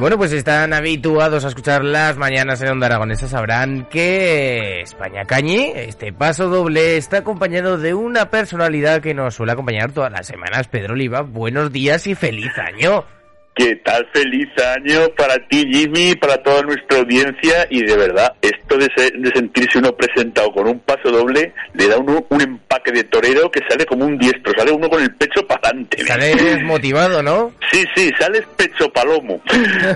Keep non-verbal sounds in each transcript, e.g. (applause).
Bueno, pues están habituados a escuchar las mañanas en Onda Aragonesa, sabrán que España Cañi, este paso doble, está acompañado de una personalidad que nos suele acompañar todas las semanas. Pedro Oliva, buenos días y feliz año. ¿Qué tal? Feliz año para ti, Jimmy, para toda nuestra audiencia. Y de verdad, esto de, sentirse uno presentado con un paso doble le da uno un empaque de torero que sale como un diestro, sale uno con el pecho para adelante. Sale motivado, ¿no? Sí, sí, sales pecho palomo.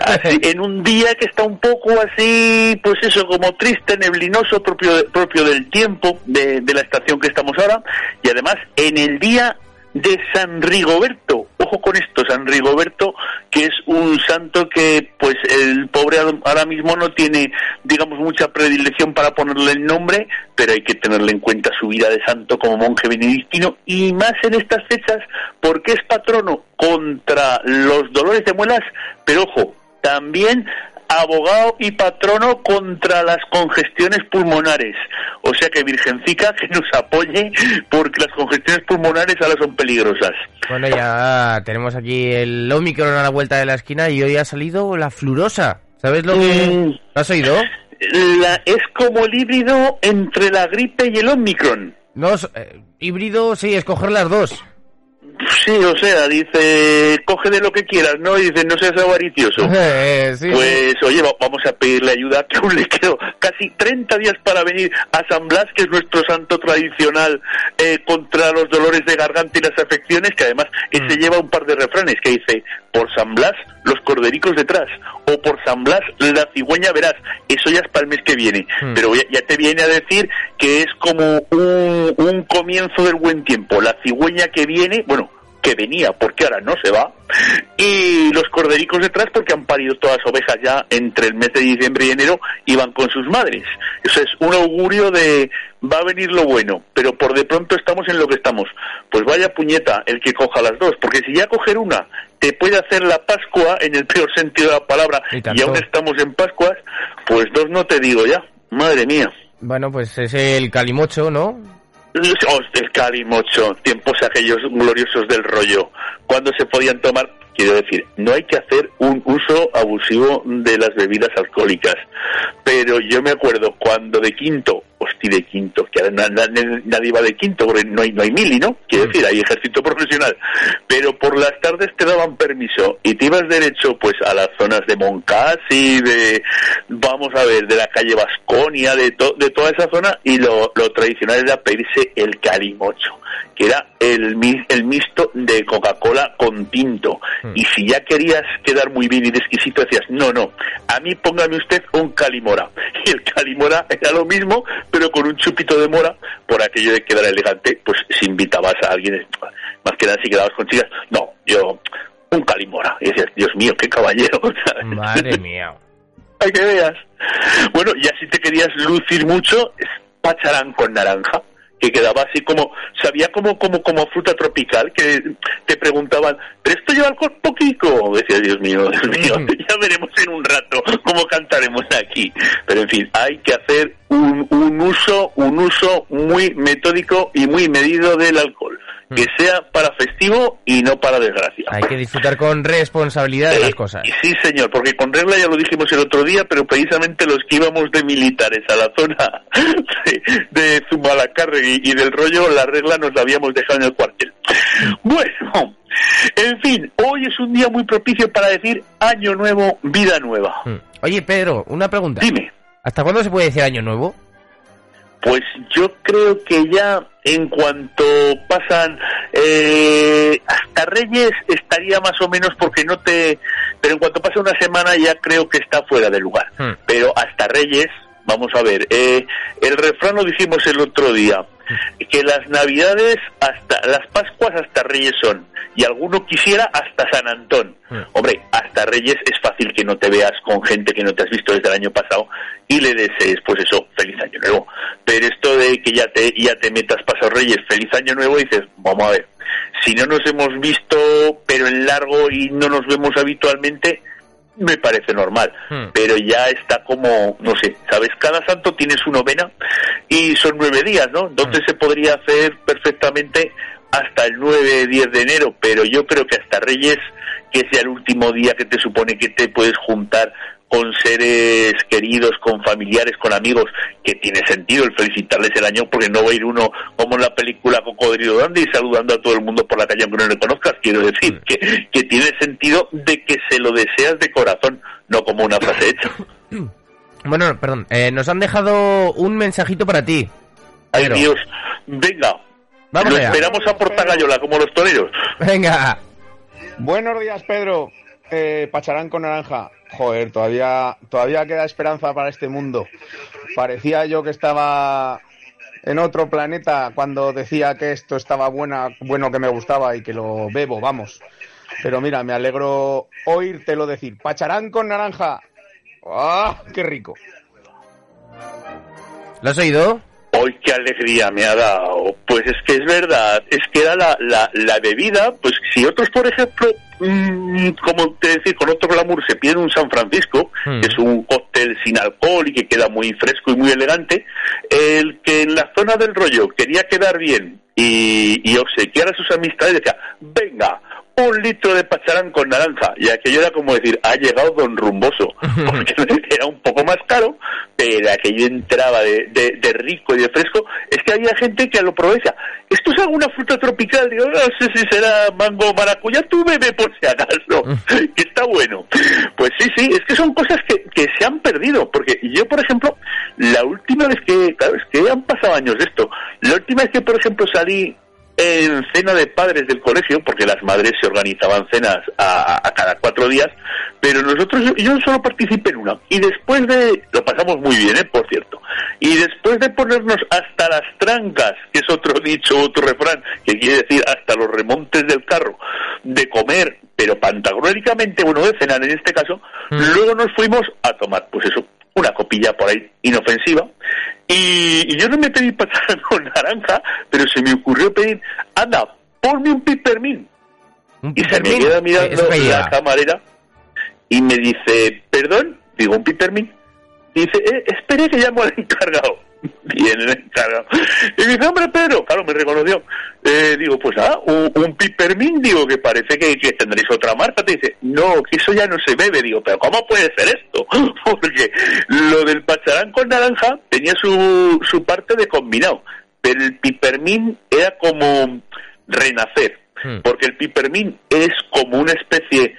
Así, en un día que está un poco así, pues eso, como triste, neblinoso, propio, propio del tiempo, de, de la estación que estamos ahora. Y además, en el día de San Rigoberto. Ojo con esto, San Rigoberto, que es un santo que, pues, el pobre ahora mismo no tiene, digamos, mucha predilección para ponerle el nombre, pero hay que tenerle en cuenta su vida de santo como monje benedictino y más en estas fechas porque es patrono contra los dolores de muelas, pero ojo, también abogado y patrono contra las congestiones pulmonares. O sea que Virgencica que nos apoye porque las congestiones pulmonares ahora son peligrosas. Bueno, ya tenemos aquí el Omicron a la vuelta de la esquina y hoy ha salido la flurosa. ¿Sabes lo que mm. has oído? La, es como el híbrido entre la gripe y el Omicron. No, eh, híbrido sí, escoger las dos. Sí, o sea, dice, coge de lo que quieras, ¿no? Y dice, no seas avaricioso. (laughs) Eh, pues, oye, vamos a pedirle ayuda que aún le quedo casi 30 días para venir a San Blas, que es nuestro santo tradicional eh, contra los dolores de garganta y las afecciones, que además ese mm. lleva un par de refranes que dice, por San Blas, los cordericos detrás, o por San Blas, la cigüeña verás. Eso ya es para el mes que viene. Mm. Pero ya, te viene a decir que es como un, un comienzo del buen tiempo. La cigüeña que viene, bueno, que venía porque ahora no se va, y los cordericos detrás porque han parido todas las ovejas ya entre el mes de diciembre y enero y van con sus madres. Eso es un augurio de va a venir lo bueno, pero por de pronto estamos en lo que estamos. Pues vaya puñeta el que coja las dos, porque si ya coger una te puede hacer la Pascua en el peor sentido de la palabra y, aún estamos en Pascuas, pues dos no te digo ya. Madre mía. Bueno, pues es el calimocho, ¿no? Oh, el calimocho, tiempos aquellos gloriosos del rollo, cuando se podían tomar Quiero decir, no hay que hacer un uso abusivo de las bebidas alcohólicas. Pero yo me acuerdo cuando de quinto, hostia, de quinto, que nadie va de quinto porque no hay, no hay mili, ¿no? Quiero mm. decir, hay ejército profesional. Pero por las tardes te daban permiso y te ibas derecho pues a las zonas de Moncasi, de, vamos a ver, de la calle Vasconia, de, de toda esa zona y lo, lo tradicional era pedirse el calimocho que era el, el mixto de Coca-Cola con tinto. Hmm. Y si ya querías quedar muy bien y de exquisito, decías, no, no, a mí póngame usted un calimora. (laughs) Y el calimora era lo mismo, pero con un chupito de mora, por aquello de quedar elegante, pues si invitabas a alguien, más que nada si quedabas con chicas, no, yo, un calimora. Y decías, Dios mío, qué caballero. (laughs) Madre mía. (laughs) Hay que veas. Bueno, y así te querías lucir mucho, pacharán con naranja que quedaba así como, sabía como, como, como fruta tropical, que te preguntaban, ¿pero esto lleva alcohol poquito? Decía, Dios mío, Dios mío, mm. (laughs) ya veremos en un rato cómo cantaremos aquí. Pero en fin, hay que hacer un, un uso, un uso muy metódico y muy medido del alcohol que mm. sea para festivo y no para desgracia. Hay que disfrutar con responsabilidad de las eh, cosas. Sí, señor, porque con regla ya lo dijimos el otro día, pero precisamente los que íbamos de militares a la zona (laughs) de, Zumalacárregui y del rollo, la regla nos la habíamos dejado en el cuartel. Bueno, en fin, hoy es un día muy propicio para decir año nuevo, vida nueva. Mm. Oye, Pedro, una pregunta. Dime. ¿Hasta cuándo se puede decir año nuevo? Pues yo creo que ya en cuanto pasan eh, hasta Reyes estaría más o menos porque no te... Pero en cuanto pasa una semana ya creo que está fuera de lugar. Hmm. Pero hasta Reyes, vamos a ver, eh, el refrán lo dijimos el otro día. Que las navidades hasta las pascuas hasta Reyes son, y alguno quisiera hasta San Antón. Hombre, hasta Reyes es fácil que no te veas con gente que no te has visto desde el año pasado y le desees, pues eso, feliz año nuevo. Pero esto de que ya te, ya te metas pasado Reyes, feliz año nuevo, dices, vamos a ver, si no nos hemos visto, pero en largo y no nos vemos habitualmente, me parece normal, hmm. pero ya está como, no sé, ¿sabes? Cada santo tiene su novena y son nueve días, ¿no? Entonces hmm. se podría hacer perfectamente hasta el 9, 10 de enero, pero yo creo que hasta Reyes, que sea el último día que te supone que te puedes juntar con seres queridos, con familiares, con amigos, que tiene sentido el felicitarles el año, porque no va a ir uno como en la película Cocodrilo Dandy saludando a todo el mundo por la calle aunque no le conozcas. Quiero decir que, que tiene sentido de que se lo deseas de corazón, no como una frase hecha. (coughs) Bueno, perdón, eh, nos han dejado un mensajito para ti. Ay Dios, venga, Vamos lo esperamos a Portagayola como los toreros. Venga. Buenos días, Pedro. Eh, Pacharán con naranja. Joder, todavía, todavía queda esperanza para este mundo. Parecía yo que estaba en otro planeta cuando decía que esto estaba buena, bueno que me gustaba y que lo bebo, vamos. Pero mira, me alegro oírtelo decir. Pacharán con naranja. ¡Ah! ¡Qué rico! ¿Lo has oído? ¡Hoy qué alegría me ha dado! Pues es que es verdad, es que era la, la, la bebida, pues si otros, por ejemplo, mmm, como te decir, con otro glamour se pide un San Francisco, hmm. que es un cóctel sin alcohol y que queda muy fresco y muy elegante, el que en la zona del rollo quería quedar bien y, y obsequiar a sus amistades decía, venga, un litro de pacharán con naranja. Y aquello era como decir, ha llegado Don Rumboso. (laughs) Porque (laughs) era un poco más caro, pero aquello entraba de, de, rico y de fresco. Es que había gente que lo probó decía, ¿esto es alguna fruta tropical? Digo, no sé si será mango maracuyá, tú bebe por si acaso, (laughs) que está bueno. Pues sí, sí, es que son cosas que, que se han perdido. Porque yo, por ejemplo, la última vez que, claro, es que han pasado años de esto, la última vez que, por ejemplo, salí en cena de padres del colegio, porque las madres se organizaban cenas a, cada cuatro días, pero nosotros, yo solo participé en una. Y después de, lo pasamos muy bien, ¿eh? por cierto, y después de ponernos hasta las trancas, que es otro (laughs) dicho, otro refrán, que quiere decir hasta los remontes del carro, de comer, pero pantagruélicamente, bueno, de cenar en este caso, mm. luego nos fuimos a tomar, pues eso, una copilla por ahí inofensiva. Y, yo no me pedí pasar (laughs) con naranja, pero se me ocurrió pedir, anda, ponme un pipermín. y se me queda mirando la camarera y me dice, perdón, digo, un pipermín. dice, eh, espere que llamo al encargado. El encargado. (laughs) Y me dice, hombre, Pedro, claro, me reconoció. Eh, digo, pues ah, un, un pipermín, digo, que parece que, tendréis otra marca. Te dice, no, que eso ya no se bebe. Digo, pero ¿cómo puede ser esto? (laughs) Porque lo del pacharán con naranja tenía su, su parte de combinado. Pero el pipermín era como renacer. Hmm. Porque el pipermín es como una especie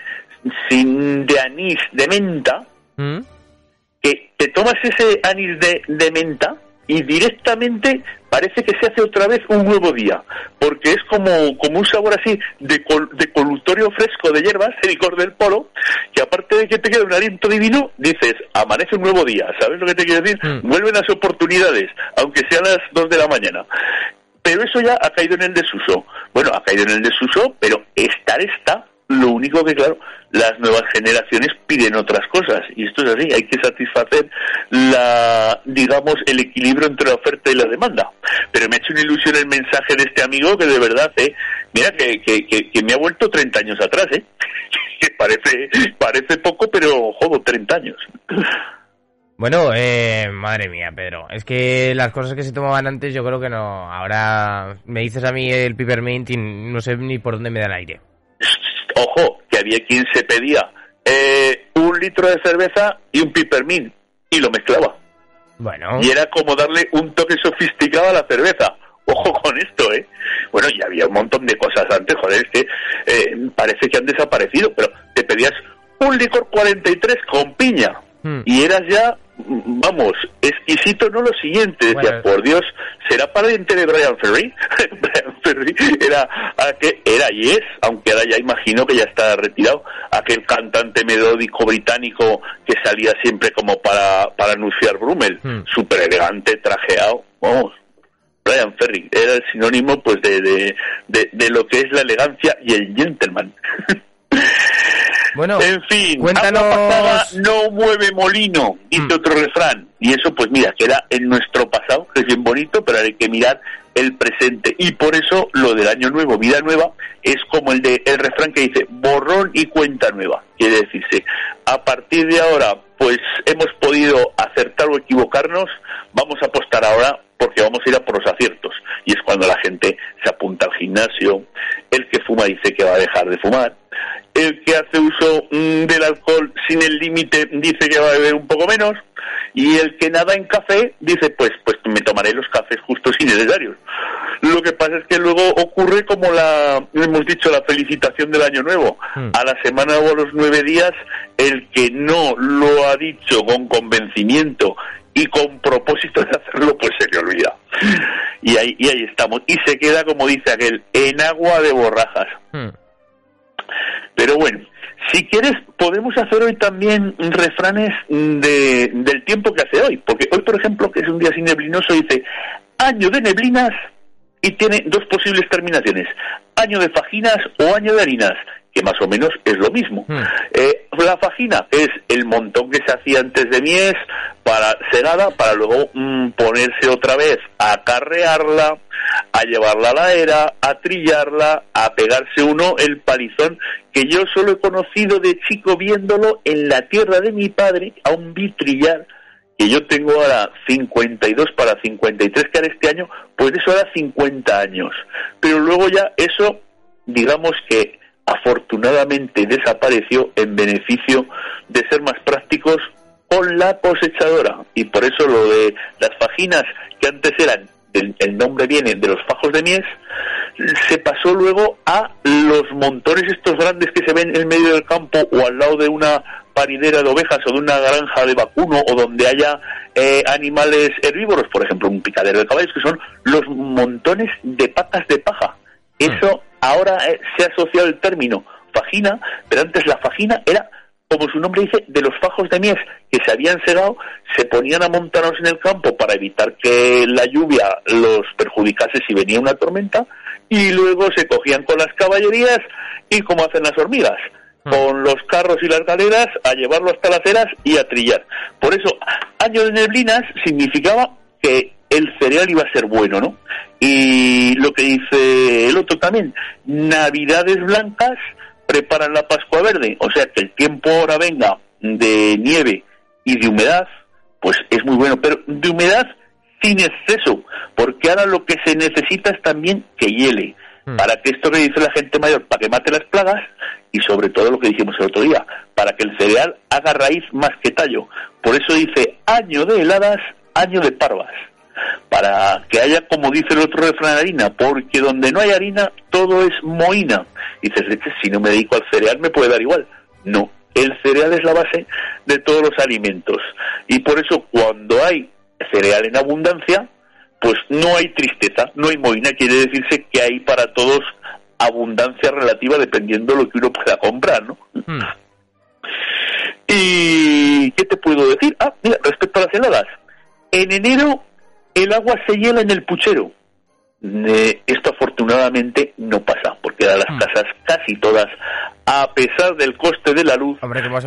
sin de anís de menta. Hmm. Que te tomas ese anís de, de menta y directamente parece que se hace otra vez un nuevo día, porque es como, como un sabor así de, de colutorio fresco de hierbas, (laughs) el licor del polo, que aparte de que te queda un aliento divino, dices, amanece un nuevo día, ¿sabes lo que te quiero decir? Mm. Vuelven las oportunidades, aunque sean las dos de la mañana. Pero eso ya ha caído en el desuso. Bueno, ha caído en el desuso, pero estar está lo único que, claro, las nuevas generaciones piden otras cosas. Y esto es así, hay que satisfacer la, digamos, el equilibrio entre la oferta y la demanda. Pero me ha hecho una ilusión el mensaje de este amigo que de verdad, eh, mira, que, que, que, me ha vuelto 30 años atrás, eh. (laughs) que parece, parece poco, pero, jodo, 30 años. Bueno, eh, madre mía, Pedro. Es que las cosas que se tomaban antes yo creo que no. Ahora me dices a mí el peppermint y no sé ni por dónde me da el aire. Ojo, que había quien se pedía eh, un litro de cerveza y un pipermín y lo mezclaba. Bueno. Y era como darle un toque sofisticado a la cerveza. Ojo con esto, ¿eh? Bueno, y había un montón de cosas antes, joder, es que eh, parece que han desaparecido, pero te pedías un licor 43 con piña hmm. y eras ya vamos, exquisito no lo siguiente, decía, por Dios, ¿será pariente de Brian Ferry? Ferry era, aquel, era y es, aunque ahora ya imagino que ya está retirado, aquel cantante melódico británico que salía siempre como para, para anunciar Brummel, hmm. súper elegante, trajeado, vamos. Brian Ferry, era el sinónimo pues de, de, de, lo que es la elegancia y el gentleman. (laughs) Bueno, en fin, cuéntanos... no mueve molino, dice mm. otro refrán. Y eso, pues mira, queda en nuestro pasado, que es bien bonito, pero hay que mirar el presente. Y por eso lo del año nuevo, vida nueva, es como el de el refrán que dice borrón y cuenta nueva. Quiere decirse, a partir de ahora, pues hemos podido acertar o equivocarnos, vamos a apostar ahora porque vamos a ir a por los aciertos. Y es cuando la gente se apunta al gimnasio, el que fuma dice que va a dejar de fumar, el que hace uso mm, del alcohol sin el límite dice que va a beber un poco menos, y el que nada en café dice pues pues me tomaré los cafés justos y necesarios. Lo que pasa es que luego ocurre como la hemos dicho la felicitación del año nuevo. Hmm. A la semana o a los nueve días el que no lo ha dicho con convencimiento y con propósito de hacerlo, pues se le olvida. Y ahí, y ahí estamos. Y se queda, como dice aquel, en agua de borrajas. Hmm. Pero bueno, si quieres, podemos hacer hoy también refranes de, del tiempo que hace hoy. Porque hoy, por ejemplo, que es un día sin neblinoso, dice año de neblinas y tiene dos posibles terminaciones. Año de fajinas o año de harinas que más o menos es lo mismo. Hmm. Eh, la fajina es el montón que se hacía antes de mies para segada, para luego mm, ponerse otra vez a acarrearla, a llevarla a la era, a trillarla, a pegarse uno el palizón que yo solo he conocido de chico viéndolo en la tierra de mi padre, a un vitrillar que yo tengo ahora 52 para 53 que era este año, pues eso era 50 años. Pero luego ya eso, digamos que afortunadamente desapareció en beneficio de ser más prácticos con la cosechadora. Y por eso lo de las fajinas, que antes eran, el, nombre viene de los fajos de mies, se pasó luego a los montones estos grandes que se ven en medio del campo o al lado de una paridera de ovejas o de una granja de vacuno o donde haya eh, animales herbívoros, por ejemplo un picadero de caballos, que son los montones de patas de paja. Eso ahora eh, se ha asociado el término fajina, pero antes la fajina era, como su nombre dice, de los fajos de mies que se habían segado, se ponían a montarnos en el campo para evitar que la lluvia los perjudicase si venía una tormenta, y luego se cogían con las caballerías y como hacen las hormigas, mm. con los carros y las galeras a llevarlo hasta las eras y a trillar. Por eso, año de neblinas significaba que el cereal iba a ser bueno, ¿no? Y lo que dice el otro también, Navidades blancas preparan la Pascua verde, o sea que el tiempo ahora venga de nieve y de humedad, pues es muy bueno, pero de humedad sin exceso, porque ahora lo que se necesita es también que hiele, hmm. para que esto que dice la gente mayor, para que mate las plagas y sobre todo lo que dijimos el otro día, para que el cereal haga raíz más que tallo. Por eso dice año de heladas, año de parvas para que haya, como dice el otro refrán, harina, porque donde no hay harina, todo es moina. Y dices, si no me dedico al cereal, me puede dar igual. No, el cereal es la base de todos los alimentos. Y por eso, cuando hay cereal en abundancia, pues no hay tristeza, no hay moina. Quiere decirse que hay para todos abundancia relativa dependiendo de lo que uno pueda comprar, ¿no? Hmm. ¿Y qué te puedo decir? Ah, mira, respecto a las heladas. En enero el agua se hiela en el puchero. esto afortunadamente no pasa, porque a las hmm. casas casi todas, a pesar del coste de la luz,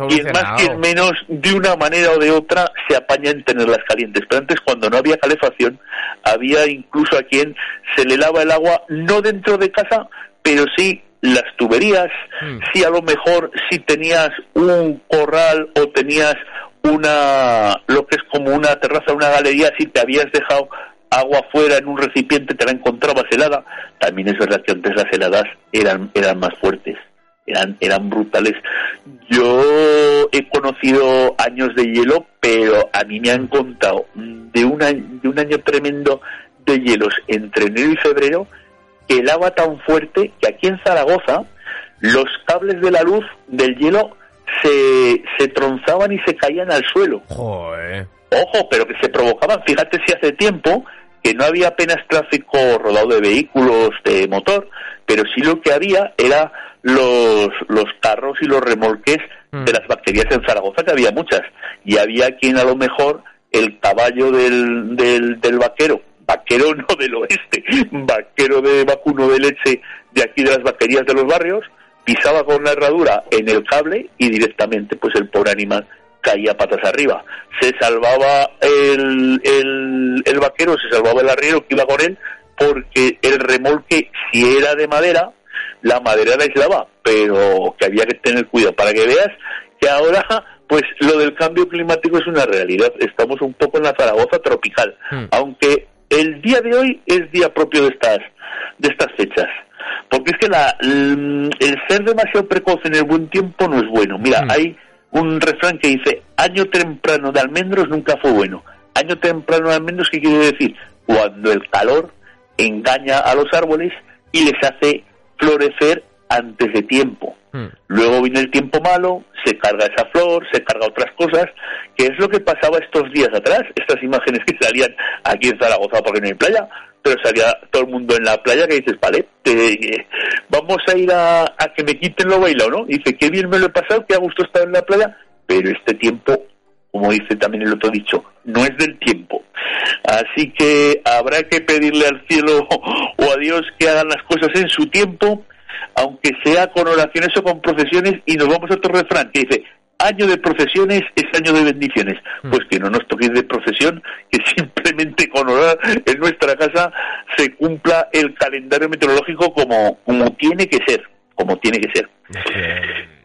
y más que menos, de una manera o de otra, se apañan tenerlas calientes. Pero antes, cuando no había calefacción, había incluso a quien se le lava el agua, no dentro de casa, pero sí las tuberías, hmm. si a lo mejor si tenías un corral o tenías una, lo que es como una terraza, una galería, si te habías dejado agua fuera en un recipiente, te la encontrabas helada. También es verdad que antes las heladas eran, eran más fuertes, eran, eran brutales. Yo he conocido años de hielo, pero a mí me han contado de, una, de un año tremendo de hielos entre enero y febrero, que helaba tan fuerte que aquí en Zaragoza los cables de la luz del hielo se, se tronzaban y se caían al suelo. Ojo, pero que se provocaban. Fíjate si hace tiempo que no había apenas tráfico rodado de vehículos de motor, pero sí lo que había era los, los carros y los remolques mm. de las bacterias en Zaragoza, que había muchas. Y había quien a lo mejor el caballo del, del, del vaquero vaquero (laughs) no del oeste, vaquero de vacuno de leche de aquí de las vaquerías de los barrios, pisaba con la herradura en el cable y directamente pues el pobre animal caía patas arriba. Se salvaba el, el, el vaquero, se salvaba el arriero que iba con él, porque el remolque, si era de madera, la madera la aislaba, pero que había que tener cuidado para que veas que ahora pues lo del cambio climático es una realidad. Estamos un poco en la Zaragoza tropical, hmm. aunque el día de hoy es día propio de estas de estas fechas. Porque es que la, el, ser demasiado precoz en el buen tiempo no es bueno. Mira, hmm. hay un refrán que dice, año temprano de almendros nunca fue bueno. Año temprano de almendros, ¿qué quiere decir? Cuando el calor engaña a los árboles y les hace florecer antes de tiempo. Hmm. Luego viene el tiempo malo, se carga esa flor, se carga otras cosas, que es lo que pasaba estos días atrás, estas imágenes que salían aquí en Zaragoza porque no hay playa, pero salía todo el mundo en la playa que dices, vale, vamos a ir a, que me quiten lo bailado, ¿no? dice, qué bien me lo he pasado, qué a gusto estar en la playa, pero este tiempo, como dice también el otro dicho, no es del tiempo. Así que habrá que pedirle al cielo o a Dios que hagan las cosas en su tiempo aunque sea con oraciones o con procesiones, y nos vamos a otro refrán que dice, año de procesiones es año de bendiciones. Hmm. Pues que no nos toque de procesión, que (laughs) simplemente con orar en nuestra casa se cumpla el calendario meteorológico como, como tiene que ser, como tiene que ser.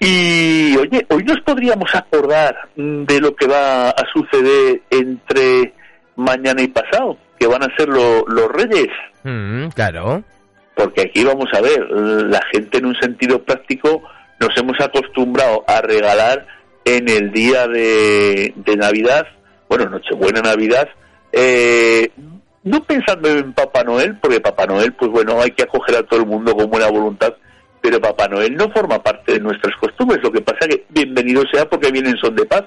Y oye, hoy nos podríamos acordar de lo que va a suceder entre mañana y pasado, que van a ser los reyes. Hmm, claro porque aquí vamos a ver, la gente en un sentido práctico nos hemos acostumbrado a regalar en el día de, Navidad, bueno, Nochebuena Navidad, eh, no pensando en Papá Noel, porque Papá Noel, pues bueno, hay que acoger a todo el mundo con buena voluntad, pero Papá Noel no forma parte de nuestras costumbres, lo que pasa es que bienvenido sea porque vienen son de paz.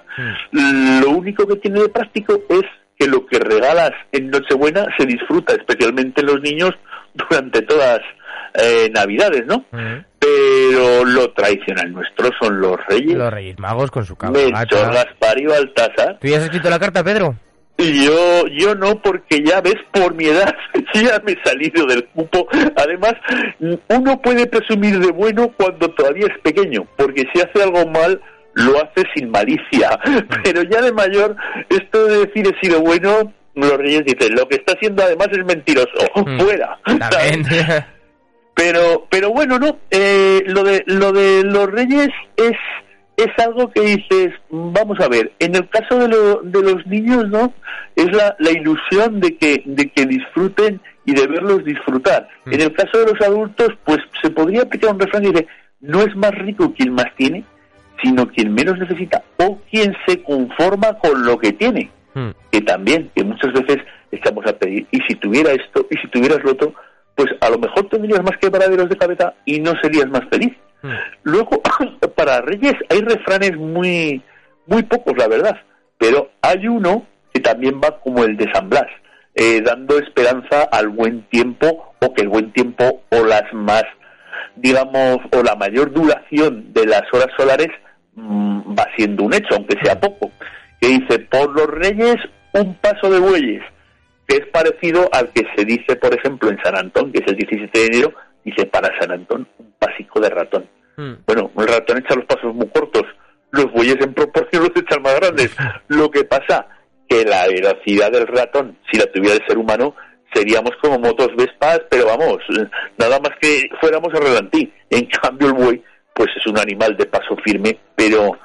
Mm. Lo único que tiene de práctico es que lo que regalas en Nochebuena se disfruta, especialmente los niños, durante todas eh, Navidades, ¿no? Pero lo tradicional nuestro son los reyes. Los reyes magos con su. Melchor, Gaspar y Baltasar. ¿Tú ya has escrito la carta, Pedro? Yo, yo no, porque ya ves, por mi edad, (laughs) ya me he salido del cupo. Además, uno puede presumir de bueno cuando todavía es pequeño, porque si hace algo mal, lo hace sin malicia. Pero ya de mayor, esto de decir he sido bueno, los reyes dicen, lo que está haciendo además es mentiroso, mm. (laughs) fuera. (laughs) Pero, pero bueno, no, eh, lo de lo de los reyes es es algo que dices, vamos a ver, en el caso de, de los niños, ¿no? Es la, la ilusión de que, de que disfruten y de verlos disfrutar. Mm. En el caso de los adultos, pues se podría aplicar un refrán que dice, no es más rico quien más tiene, sino quien menos necesita o quien se conforma con lo que tiene. Hmm. que también, que muchas veces estamos a pedir, y si tuviera esto, y si tuvieras lo otro, pues a lo mejor tendrías más quebraderos de cabeza y no serías más feliz. Hmm. Luego, (coughs) para Reyes hay refranes muy, muy pocos, la verdad, pero hay uno que también va como el de San Blas, eh, dando esperanza al buen tiempo o que el buen tiempo o las más, digamos, o la mayor duración de las horas solares mm, va siendo un hecho, aunque sea hmm. poco que dice, por los reyes un paso de bueyes, que es parecido al que se dice, por ejemplo, en San Antón, que es el 17 de enero, dice para San Antón un pasico de ratón. Hmm. Bueno, el ratón echa los pasos muy cortos, los bueyes en proporción los echan más grandes. Lo que pasa que la velocidad del ratón, si la tuviera el ser humano, seríamos como motos Vespas, pero vamos, nada más que fuéramos a relantí. En cambio el buey, pues es un animal de paso firme, pero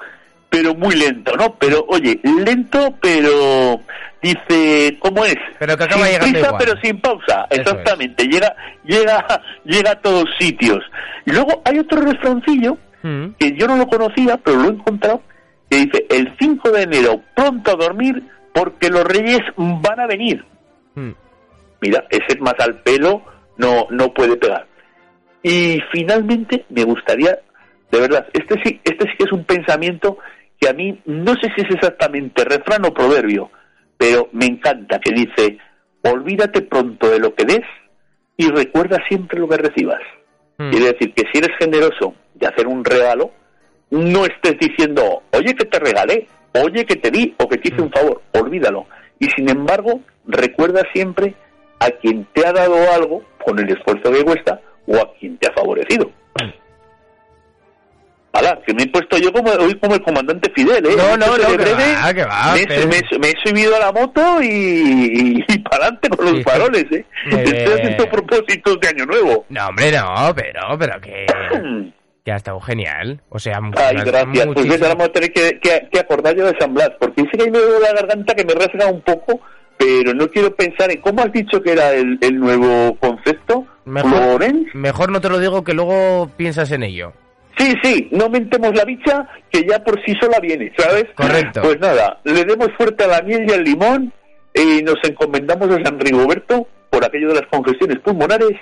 pero muy lento, ¿no? Pero, oye, lento, pero dice, ¿cómo es? Pero que acaba sin prisa, pero sin pausa, exactamente, llega, llega, llega a todos sitios. Y luego hay otro refrancillo, mm. que yo no lo conocía, pero lo he encontrado, que dice, el 5 de enero, pronto a dormir, porque los reyes van a venir. Mm. Mira, ese más al pelo no, no puede pegar. Y finalmente me gustaría, de verdad, este sí, este sí que es un pensamiento que a mí no sé si es exactamente refrán o proverbio, pero me encanta que dice, olvídate pronto de lo que des y recuerda siempre lo que recibas. Mm. Quiere decir que si eres generoso de hacer un regalo, no estés diciendo, oye que te regalé, oye que te di o que te hice un mm. favor, olvídalo. Y sin embargo, recuerda siempre a quien te ha dado algo con el esfuerzo que cuesta o a quien te ha favorecido. Ala, que me he puesto yo como hoy como el comandante Fidel, ¿eh? No, no, no, que va, que va, me, he subido a la moto y, y, (laughs) para adelante con los faroles, ¿eh? Estoy haciendo propósitos de Año Nuevo. No, hombre, no, pero, pero que... (clears throat) que ha estado genial. O sea, Ay, gracias. Pues ves, ahora vamos a tener que, que, acordar yo de San Blas, porque dice que ahí me veo la garganta que me rasga un poco, pero no quiero pensar en cómo has dicho que era el, el nuevo concepto. Mejor, mejor no te lo digo que luego piensas en ello. Sí, sí, no mentemos la bicha que ya por sí sola viene, ¿sabes? Correcto. Pues nada, le demos fuerte a la miel y al limón y nos encomendamos a San Rigoberto por aquello de las congestiones pulmonares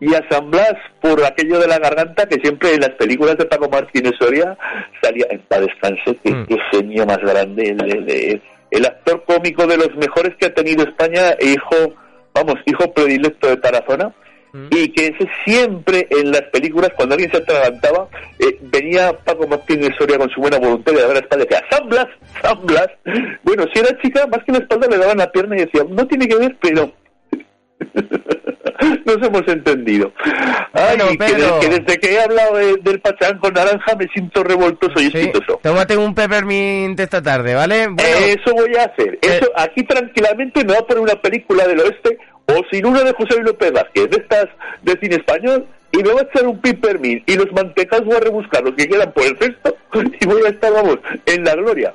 y a San Blas por aquello de la garganta que siempre en las películas de Paco Martínez Soria salía en paz descanse, que, mm. genio más grande, el, el, actor cómico de los mejores que ha tenido España hijo, vamos, hijo predilecto de Tarazona y que ese siempre en las películas, cuando alguien se atragantaba, eh, venía Paco Martínez Soria con su buena voluntad de dar la espalda y decía, ¡San Blas! ¡San Blas! Bueno, si era chica, más que la espalda le daban la pierna y decía, no tiene que ver, pero... (laughs) Nos hemos entendido. Ay, que, desde que he hablado del pachán con naranja me siento revoltoso y sí. Tómate un peppermint esta tarde, ¿vale? eso voy a hacer. Eh. Eso, aquí tranquilamente me voy a poner una película del oeste o sin una de José López Vázquez, de estas de cine español, y me va a echar un peppermint y los mantecas voy a rebuscar los que quedan por el cesto (laughs) y voy a estar, vamos, en la gloria.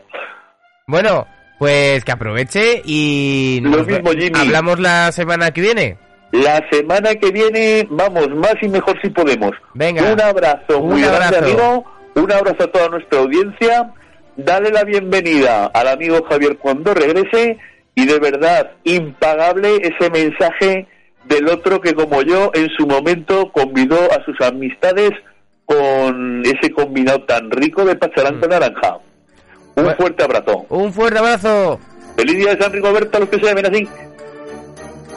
Bueno, pues que aproveche y Lo mismo, Jimmy. hablamos la semana que viene. La semana que viene, vamos, más y mejor si podemos. Venga. Un abrazo muy grande, amigo. Un abrazo a toda nuestra audiencia. Dale la bienvenida al amigo Javier cuando regrese y de verdad impagable ese mensaje del otro que como yo en su momento convidó a sus amistades con ese combinado tan rico de pacharán con mm. naranja. Un fuerte abrazo. Un fuerte abrazo. Feliz día de San Rigoberto a los que se ven así.